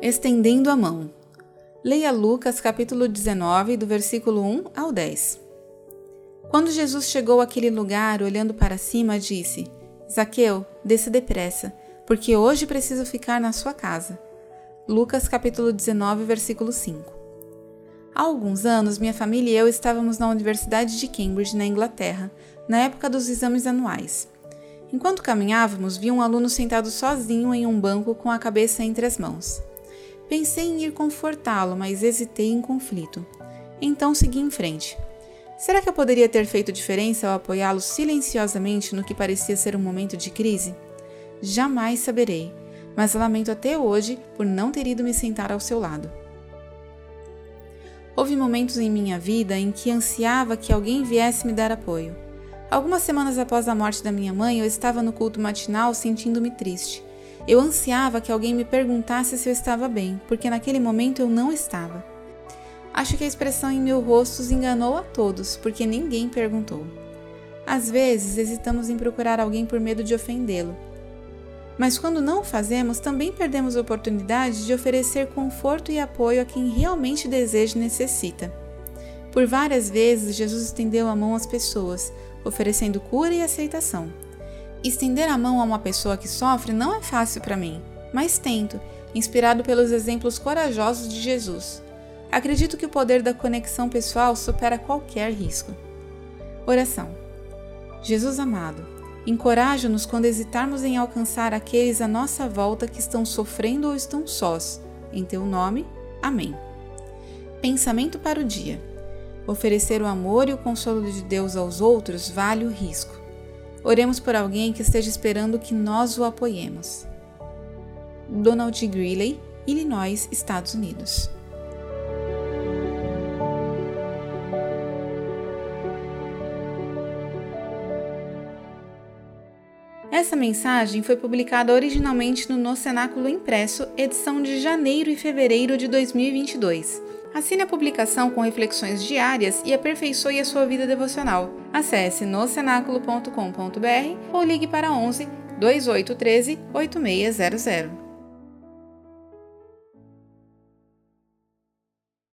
Estendendo a mão. Leia Lucas capítulo 19, do versículo 1 ao 10. Quando Jesus chegou àquele lugar, olhando para cima, disse: Zaqueu, desça depressa, porque hoje preciso ficar na sua casa. Lucas capítulo 19, versículo 5. Há alguns anos, minha família e eu estávamos na Universidade de Cambridge, na Inglaterra, na época dos exames anuais. Enquanto caminhávamos, vi um aluno sentado sozinho em um banco com a cabeça entre as mãos. Pensei em ir confortá-lo, mas hesitei em conflito. Então segui em frente. Será que eu poderia ter feito diferença ao apoiá-lo silenciosamente no que parecia ser um momento de crise? Jamais saberei, mas lamento até hoje por não ter ido me sentar ao seu lado. Houve momentos em minha vida em que ansiava que alguém viesse me dar apoio. Algumas semanas após a morte da minha mãe, eu estava no culto matinal sentindo-me triste. Eu ansiava que alguém me perguntasse se eu estava bem, porque naquele momento eu não estava. Acho que a expressão em meu rosto os enganou a todos, porque ninguém perguntou. Às vezes hesitamos em procurar alguém por medo de ofendê-lo. Mas quando não o fazemos, também perdemos a oportunidade de oferecer conforto e apoio a quem realmente deseja e necessita. Por várias vezes, Jesus estendeu a mão às pessoas, oferecendo cura e aceitação. Estender a mão a uma pessoa que sofre não é fácil para mim, mas tento, inspirado pelos exemplos corajosos de Jesus. Acredito que o poder da conexão pessoal supera qualquer risco. Oração. Jesus amado, encoraja-nos quando hesitarmos em alcançar aqueles à nossa volta que estão sofrendo ou estão sós. Em teu nome. Amém. Pensamento para o dia. Oferecer o amor e o consolo de Deus aos outros vale o risco. Oremos por alguém que esteja esperando que nós o apoiemos. Donald Greeley, Illinois, Estados Unidos. Essa mensagem foi publicada originalmente no No Cenáculo Impresso, edição de janeiro e fevereiro de 2022. Assine a publicação com reflexões diárias e aperfeiçoe a sua vida devocional. Acesse nocenaculo.com.br ou ligue para 11 2813 8600.